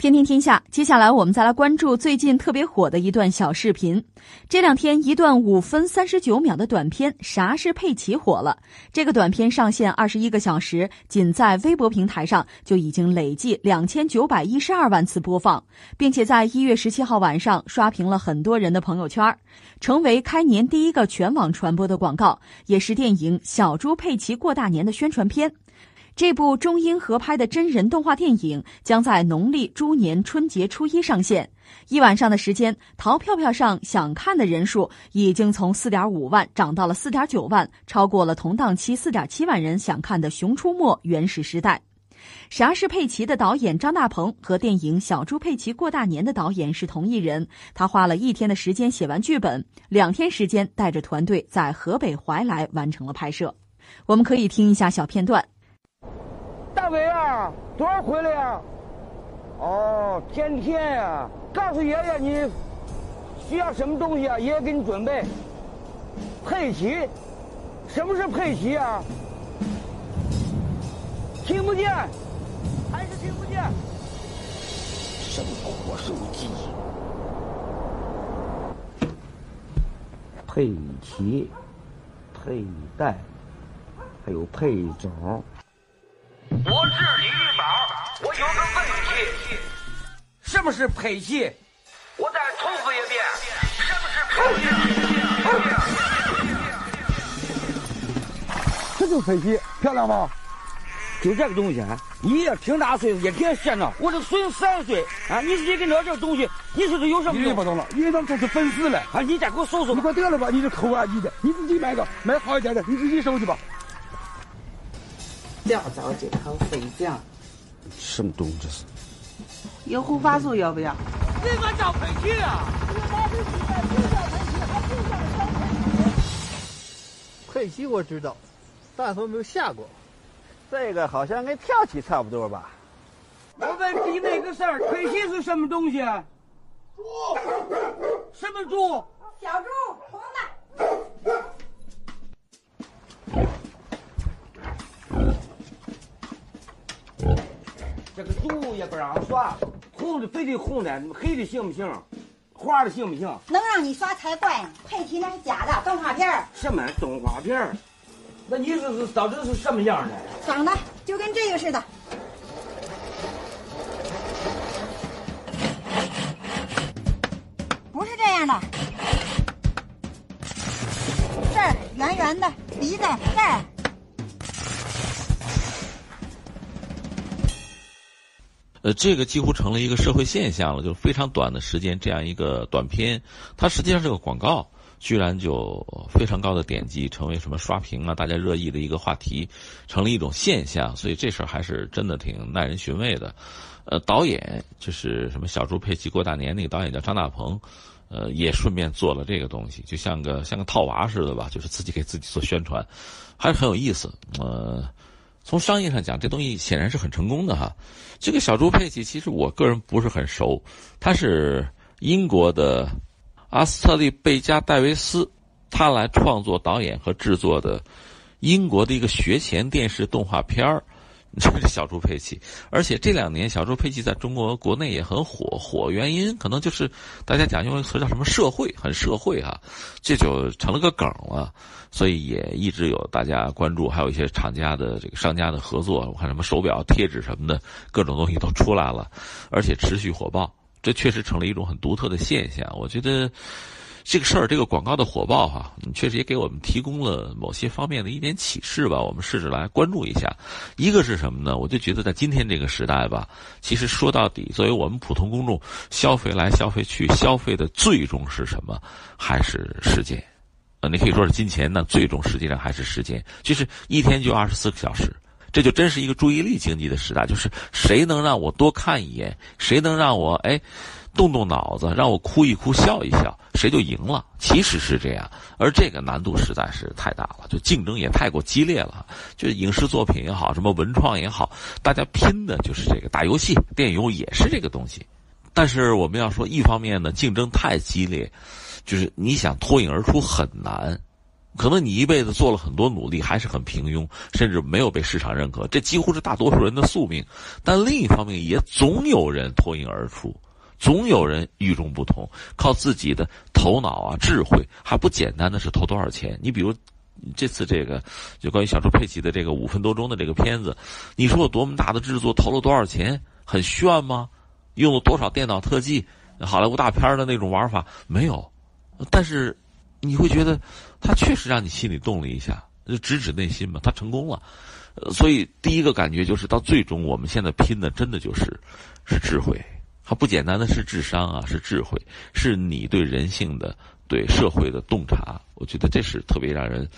天天天下，接下来我们再来关注最近特别火的一段小视频。这两天，一段五分三十九秒的短片《啥是佩奇》火了。这个短片上线二十一个小时，仅在微博平台上就已经累计两千九百一十二万次播放，并且在一月十七号晚上刷屏了很多人的朋友圈，成为开年第一个全网传播的广告，也是电影《小猪佩奇过大年》的宣传片。这部中英合拍的真人动画电影将在农历猪年春节初一上线。一晚上的时间，淘票票上想看的人数已经从四点五万涨到了四点九万，超过了同档期四点七万人想看的《熊出没：原始时代》。啥是佩奇的导演张大鹏和电影《小猪佩奇过大年》的导演是同一人。他花了一天的时间写完剧本，两天时间带着团队在河北怀来完成了拍摄。我们可以听一下小片段。多少回来呀？哦，天天呀，告诉爷爷你需要什么东西啊，爷爷给你准备。佩奇，什么是佩奇啊？听不见，还是听不见？生活手机。佩奇，佩戴，还有佩种。我是，有个问题，什么是佩奇？我再重复一遍，什么是佩奇？这就佩奇，漂亮吗？就这个东西啊，你也挺大岁数，也别闲着。我这孙子三岁啊，你自己给我这个东西，你说这有什么用？你不懂了，你当这是粉丝了啊！你再给我搜搜，你快得了吧！你这抠啊你的，你自己买个买好一点的，你自己收去吧。料早就好费劲。什么东西这是？有护发素要不要？这个叫佩奇啊！佩奇我知道，但是我没有下过。这个好像跟跳棋差不多吧？我问你那个事儿，佩奇是什么东西？猪。什么猪？小猪，这个猪也不让刷，红的非得红的，黑的行不行？花的行不行？能让你刷才怪呢！佩奇那是假的动画片什么动画片那你这是到底是什么样的？长得就跟这个似的。不是这样的。这儿圆圆的，鼻子这儿。这个几乎成了一个社会现象了，就是非常短的时间，这样一个短片，它实际上是个广告，居然就非常高的点击，成为什么刷屏啊，大家热议的一个话题，成了一种现象，所以这事儿还是真的挺耐人寻味的。呃，导演就是什么小猪佩奇过大年那个导演叫张大鹏，呃，也顺便做了这个东西，就像个像个套娃似的吧，就是自己给自己做宣传，还是很有意思。呃。从商业上讲，这东西显然是很成功的哈。这个小猪佩奇，其实我个人不是很熟，他是英国的阿斯特利贝加戴维斯，他来创作、导演和制作的英国的一个学前电视动画片儿。这是小猪佩奇，而且这两年小猪佩奇在中国国内也很火，火原因可能就是大家讲用一个词叫什么社会，很社会哈，这就成了个梗了，所以也一直有大家关注，还有一些厂家的这个商家的合作，我看什么手表、贴纸什么的各种东西都出来了，而且持续火爆，这确实成了一种很独特的现象，我觉得。这个事儿，这个广告的火爆哈，确实也给我们提供了某些方面的一点启示吧。我们试着来关注一下。一个是什么呢？我就觉得在今天这个时代吧，其实说到底，作为我们普通公众消费来消费去，消费的最终是什么？还是时间？呃，你可以说是金钱，那最终实际上还是时间。就是一天就二十四个小时，这就真是一个注意力经济的时代。就是谁能让我多看一眼，谁能让我哎。动动脑子，让我哭一哭，笑一笑，谁就赢了。其实是这样，而这个难度实在是太大了，就竞争也太过激烈了。就影视作品也好，什么文创也好，大家拼的就是这个。打游戏、电影也是这个东西。但是我们要说，一方面呢，竞争太激烈，就是你想脱颖而出很难。可能你一辈子做了很多努力，还是很平庸，甚至没有被市场认可，这几乎是大多数人的宿命。但另一方面，也总有人脱颖而出，总有人与众不同，靠自己的头脑啊、智慧，还不简单的是投多少钱。你比如这次这个，就关于小猪佩奇的这个五分多钟的这个片子，你说有多么大的制作，投了多少钱，很炫吗？用了多少电脑特技？好莱坞大片的那种玩法没有，但是。你会觉得，他确实让你心里动了一下，就直指内心嘛。他成功了，所以第一个感觉就是，到最终我们现在拼的真的就是是智慧，它不简单的是智商啊，是智慧，是你对人性的、对社会的洞察。我觉得这是特别让人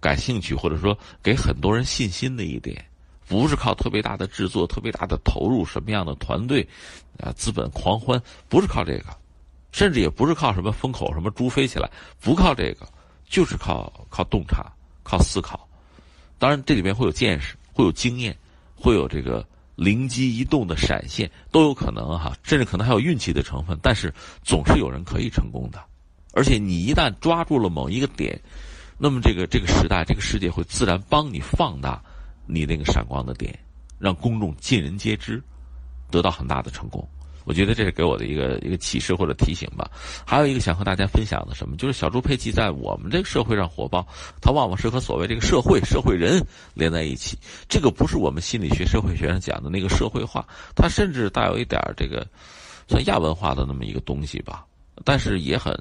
感兴趣，或者说给很多人信心的一点。不是靠特别大的制作、特别大的投入，什么样的团队啊，资本狂欢，不是靠这个。甚至也不是靠什么风口，什么猪飞起来，不靠这个，就是靠靠洞察，靠思考。当然，这里面会有见识，会有经验，会有这个灵机一动的闪现，都有可能哈。甚至可能还有运气的成分，但是总是有人可以成功的。而且你一旦抓住了某一个点，那么这个这个时代，这个世界会自然帮你放大你那个闪光的点，让公众尽人皆知，得到很大的成功。我觉得这是给我的一个一个启示或者提醒吧。还有一个想和大家分享的什么，就是小猪佩奇在我们这个社会上火爆，它往往是和所谓这个社会、社会人连在一起。这个不是我们心理学、社会学上讲的那个社会化，它甚至带有一点这个算亚文化的那么一个东西吧。但是也很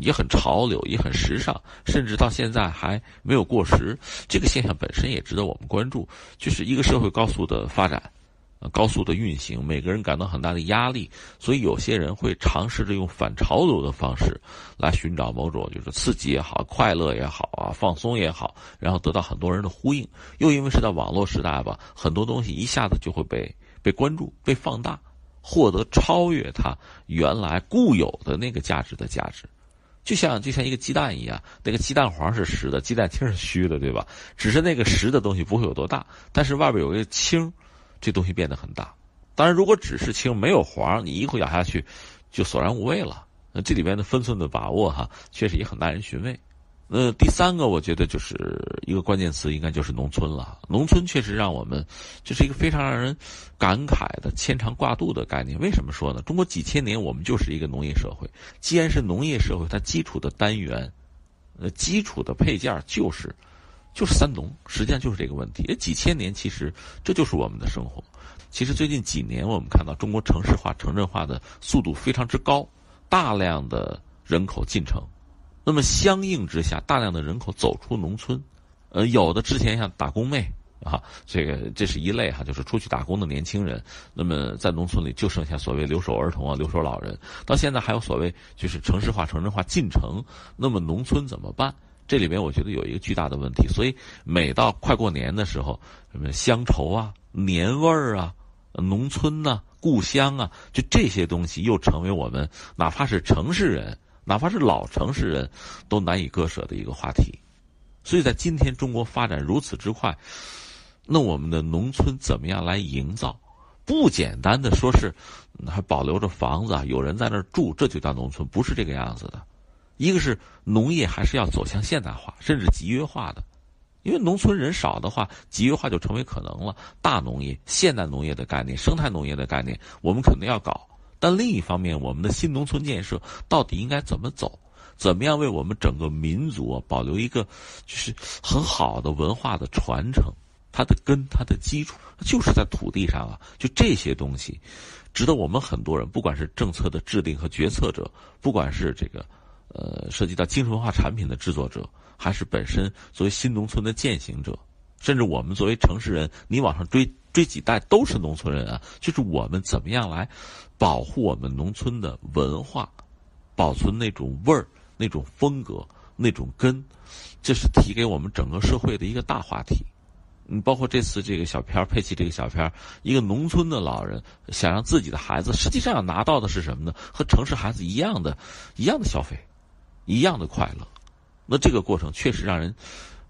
也很潮流，也很时尚，甚至到现在还没有过时。这个现象本身也值得我们关注，就是一个社会高速的发展。高速的运行，每个人感到很大的压力，所以有些人会尝试着用反潮流的方式来寻找某种就是刺激也好、快乐也好啊、放松也好，然后得到很多人的呼应。又因为是在网络时代吧，很多东西一下子就会被被关注、被放大，获得超越它原来固有的那个价值的价值。就像就像一个鸡蛋一样，那个鸡蛋黄是实的，鸡蛋清是虚的，对吧？只是那个实的东西不会有多大，但是外边有一个清。这东西变得很大，当然，如果只是青没有黄，你一口咬下去，就索然无味了。那这里边的分寸的把握，哈，确实也很耐人寻味。那第三个，我觉得就是一个关键词，应该就是农村了。农村确实让我们，这是一个非常让人感慨的牵肠挂肚的概念。为什么说呢？中国几千年，我们就是一个农业社会。既然是农业社会，它基础的单元，呃，基础的配件就是。就是三农，实际上就是这个问题。几千年，其实这就是我们的生活。其实最近几年，我们看到中国城市化、城镇化的速度非常之高，大量的人口进城，那么相应之下，大量的人口走出农村。呃，有的之前像打工妹啊，这个这是一类哈，就是出去打工的年轻人。那么在农村里就剩下所谓留守儿童啊、留守老人。到现在还有所谓就是城市化、城镇化进城，那么农村怎么办？这里面我觉得有一个巨大的问题，所以每到快过年的时候，什么乡愁啊、年味儿啊、农村呐、故乡啊，就这些东西又成为我们哪怕是城市人，哪怕是老城市人都难以割舍的一个话题。所以在今天中国发展如此之快，那我们的农村怎么样来营造？不简单的说是还保留着房子啊，有人在那儿住，这就叫农村，不是这个样子的。一个是农业还是要走向现代化，甚至集约化的，因为农村人少的话，集约化就成为可能了。大农业、现代农业的概念、生态农业的概念，我们肯定要搞。但另一方面，我们的新农村建设到底应该怎么走？怎么样为我们整个民族啊保留一个就是很好的文化的传承？它的根、它的基础就是在土地上啊！就这些东西，值得我们很多人，不管是政策的制定和决策者，不管是这个。呃，涉及到精神文化产品的制作者，还是本身作为新农村的践行者，甚至我们作为城市人，你往上追追几代都是农村人啊。就是我们怎么样来保护我们农村的文化，保存那种味儿、那种风格、那种根，这是提给我们整个社会的一个大话题。嗯，包括这次这个小片儿，佩奇这个小片儿，一个农村的老人想让自己的孩子，实际上要拿到的是什么呢？和城市孩子一样的，一样的消费。一样的快乐，那这个过程确实让人，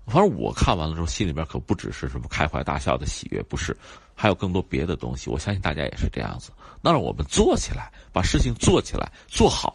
反正我看完了之后，心里边可不只是什么开怀大笑的喜悦，不是，还有更多别的东西。我相信大家也是这样子。那让我们做起来，把事情做起来，做好，